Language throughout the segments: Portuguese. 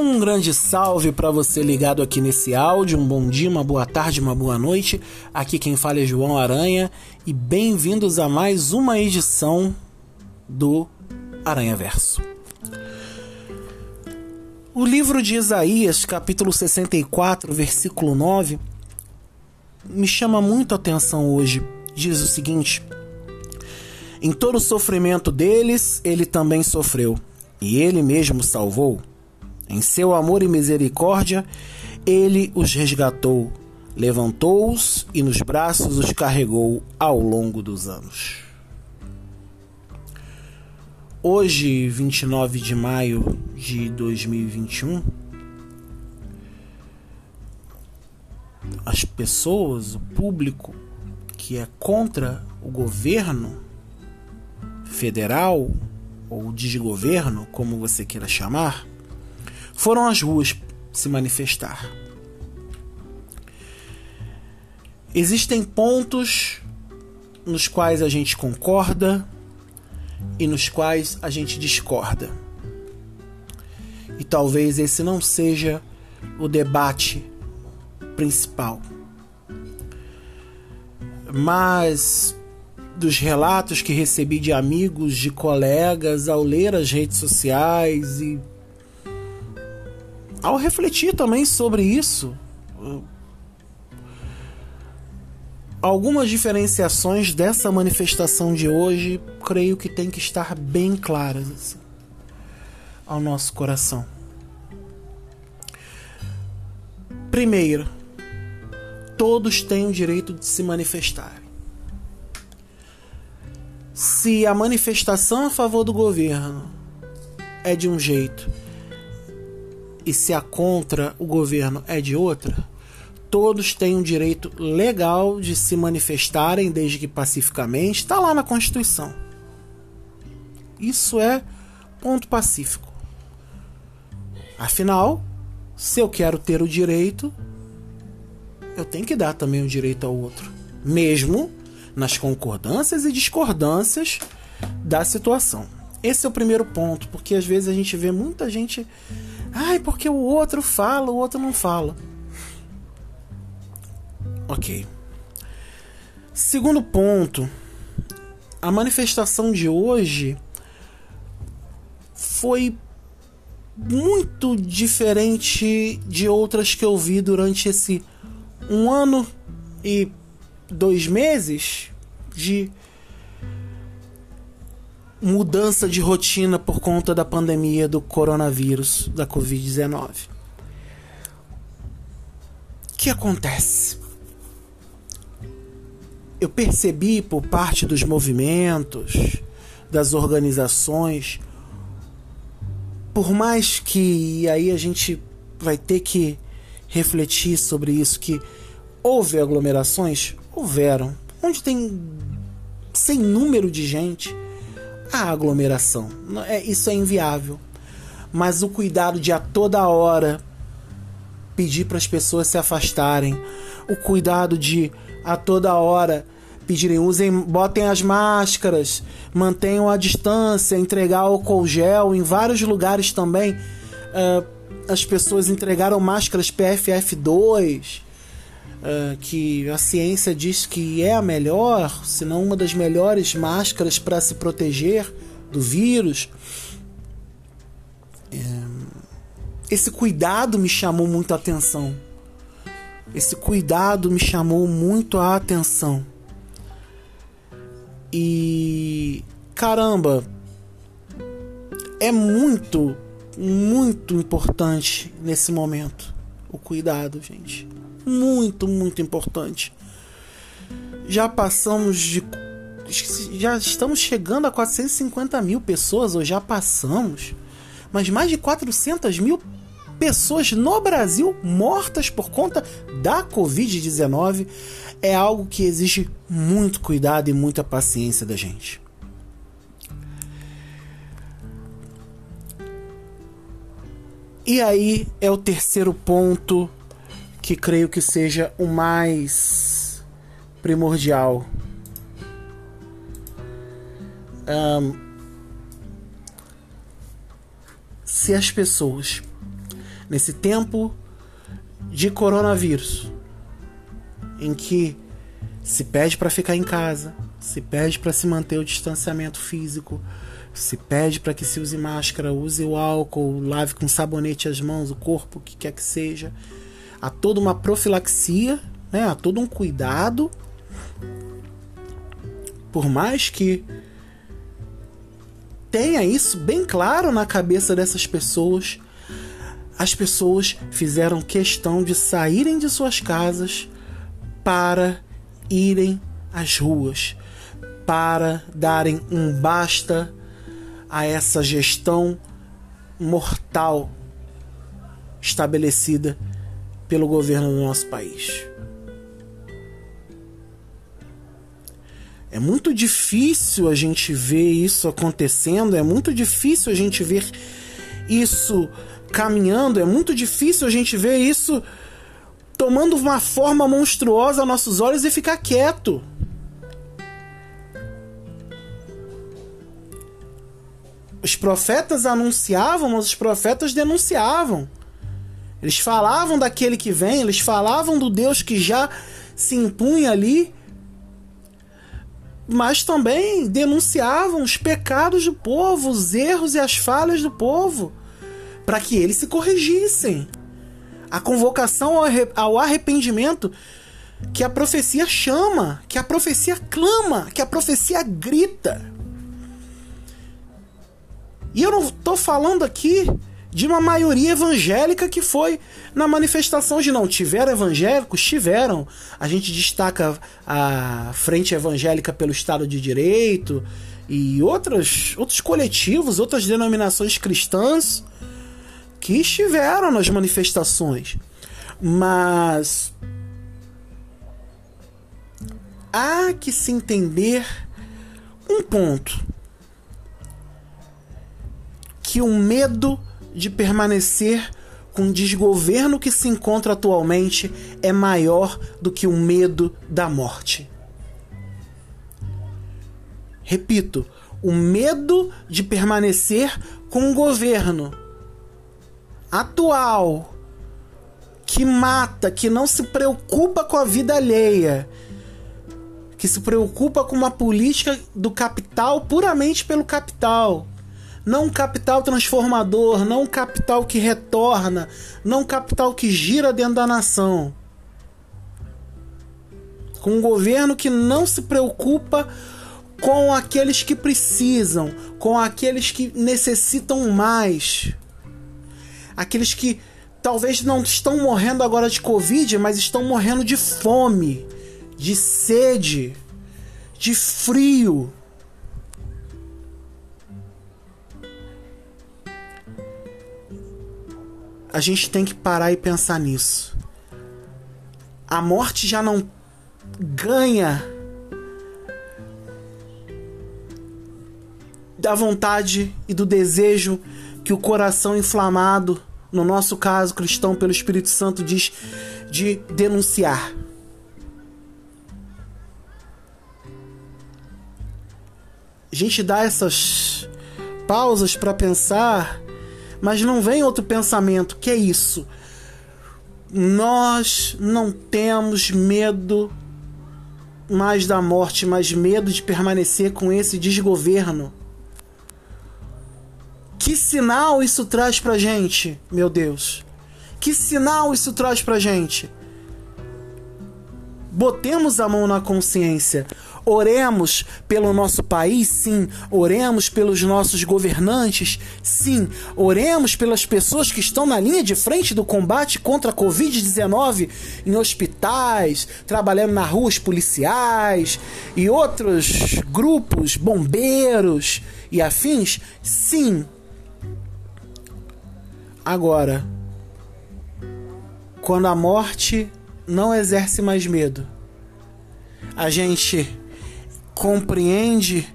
Um grande salve para você ligado aqui nesse áudio. Um bom dia, uma boa tarde, uma boa noite. Aqui quem fala é João Aranha e bem-vindos a mais uma edição do Aranha Verso. O livro de Isaías, capítulo 64, versículo 9, me chama muito a atenção hoje. Diz o seguinte: Em todo o sofrimento deles, ele também sofreu, e ele mesmo salvou. Em seu amor e misericórdia, ele os resgatou, levantou-os e nos braços os carregou ao longo dos anos. Hoje, 29 de maio de 2021, as pessoas, o público que é contra o governo federal ou desgoverno, como você queira chamar, foram às ruas se manifestar. Existem pontos nos quais a gente concorda e nos quais a gente discorda. E talvez esse não seja o debate principal. Mas dos relatos que recebi de amigos, de colegas, ao ler as redes sociais e ao refletir também sobre isso, algumas diferenciações dessa manifestação de hoje, creio que tem que estar bem claras assim, ao nosso coração. Primeiro, todos têm o direito de se manifestar. Se a manifestação a favor do governo é de um jeito e se a contra o governo é de outra, todos têm um direito legal de se manifestarem, desde que pacificamente, está lá na Constituição. Isso é ponto pacífico. Afinal, se eu quero ter o direito, eu tenho que dar também o direito ao outro, mesmo nas concordâncias e discordâncias da situação. Esse é o primeiro ponto, porque às vezes a gente vê muita gente Ai, porque o outro fala, o outro não fala. Ok. Segundo ponto, a manifestação de hoje foi muito diferente de outras que eu vi durante esse um ano e dois meses de mudança de rotina por conta da pandemia do coronavírus, da Covid-19. O que acontece? Eu percebi por parte dos movimentos, das organizações, por mais que aí a gente vai ter que refletir sobre isso, que houve aglomerações, houveram, onde tem sem número de gente a aglomeração. É, isso é inviável. Mas o cuidado de a toda hora pedir para as pessoas se afastarem, o cuidado de a toda hora pedirem, usem, botem as máscaras, mantenham a distância, entregar álcool gel em vários lugares também. Uh, as pessoas entregaram máscaras PFF2 uh, que a ciência diz que é a melhor, se não uma das melhores máscaras para se proteger do vírus. É, esse cuidado me chamou muito a atenção. Esse cuidado me chamou muito a atenção. E caramba, é muito, muito importante nesse momento o cuidado, gente muito, muito importante. Já passamos de. Já estamos chegando a 450 mil pessoas, ou já passamos, mas mais de 400 mil pessoas no Brasil mortas por conta da Covid-19 é algo que exige muito cuidado e muita paciência da gente. E aí é o terceiro ponto que creio que seja o mais primordial. Um, se as pessoas nesse tempo de coronavírus, em que se pede para ficar em casa, se pede para se manter o distanciamento físico, se pede para que se use máscara, use o álcool, lave com sabonete as mãos, o corpo, o que quer que seja. Há toda uma profilaxia, né? há todo um cuidado. Por mais que tenha isso bem claro na cabeça dessas pessoas, as pessoas fizeram questão de saírem de suas casas para irem às ruas, para darem um basta a essa gestão mortal estabelecida pelo governo do nosso país. É muito difícil a gente ver isso acontecendo, é muito difícil a gente ver isso caminhando, é muito difícil a gente ver isso tomando uma forma monstruosa aos nossos olhos e ficar quieto. Os profetas anunciavam, mas os profetas denunciavam. Eles falavam daquele que vem, eles falavam do Deus que já se impunha ali, mas também denunciavam os pecados do povo, os erros e as falhas do povo, para que eles se corrigissem. A convocação ao arrependimento que a profecia chama, que a profecia clama, que a profecia grita. E eu não estou falando aqui de uma maioria evangélica que foi na manifestação de não tiveram evangélicos, tiveram. A gente destaca a Frente Evangélica pelo Estado de Direito e outros, outros coletivos, outras denominações cristãs que estiveram nas manifestações. Mas há que se entender um ponto que o medo de permanecer com o desgoverno que se encontra atualmente é maior do que o medo da morte. Repito, o medo de permanecer com o governo atual que mata, que não se preocupa com a vida alheia, que se preocupa com uma política do capital puramente pelo capital não capital transformador, não capital que retorna, não capital que gira dentro da nação. Com um governo que não se preocupa com aqueles que precisam, com aqueles que necessitam mais. Aqueles que talvez não estão morrendo agora de Covid, mas estão morrendo de fome, de sede, de frio. A gente tem que parar e pensar nisso. A morte já não ganha da vontade e do desejo que o coração inflamado, no nosso caso cristão pelo Espírito Santo, diz de denunciar. A gente dá essas pausas para pensar mas não vem outro pensamento, que é isso. Nós não temos medo mais da morte, mas medo de permanecer com esse desgoverno. Que sinal isso traz pra gente, meu Deus? Que sinal isso traz pra gente? Botemos a mão na consciência. Oremos pelo nosso país, sim. Oremos pelos nossos governantes, sim. Oremos pelas pessoas que estão na linha de frente do combate contra a Covid-19 em hospitais, trabalhando na rua, os policiais e outros grupos, bombeiros e afins, sim. Agora, quando a morte não exerce mais medo, a gente compreende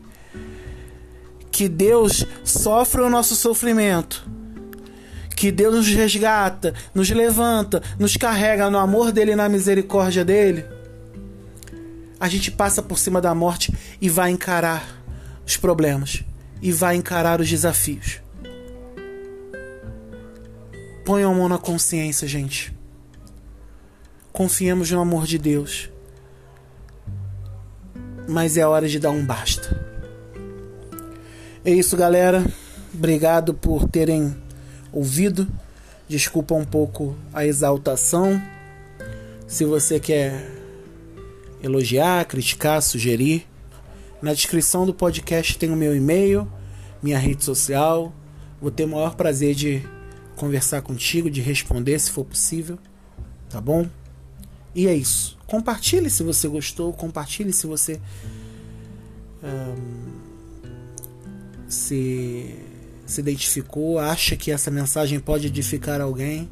que Deus sofre o nosso sofrimento, que Deus nos resgata, nos levanta, nos carrega no amor dele e na misericórdia dele, a gente passa por cima da morte e vai encarar os problemas e vai encarar os desafios. Ponham a mão na consciência, gente. Confiemos no amor de Deus. Mas é hora de dar um basta. É isso, galera. Obrigado por terem ouvido. Desculpa um pouco a exaltação. Se você quer elogiar, criticar, sugerir, na descrição do podcast tem o meu e-mail, minha rede social. Vou ter o maior prazer de conversar contigo, de responder se for possível. Tá bom? E é isso. Compartilhe se você gostou, compartilhe se você um, se, se identificou, acha que essa mensagem pode edificar alguém.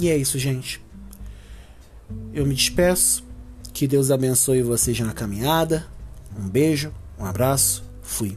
E é isso, gente. Eu me despeço. Que Deus abençoe vocês na caminhada. Um beijo, um abraço. Fui.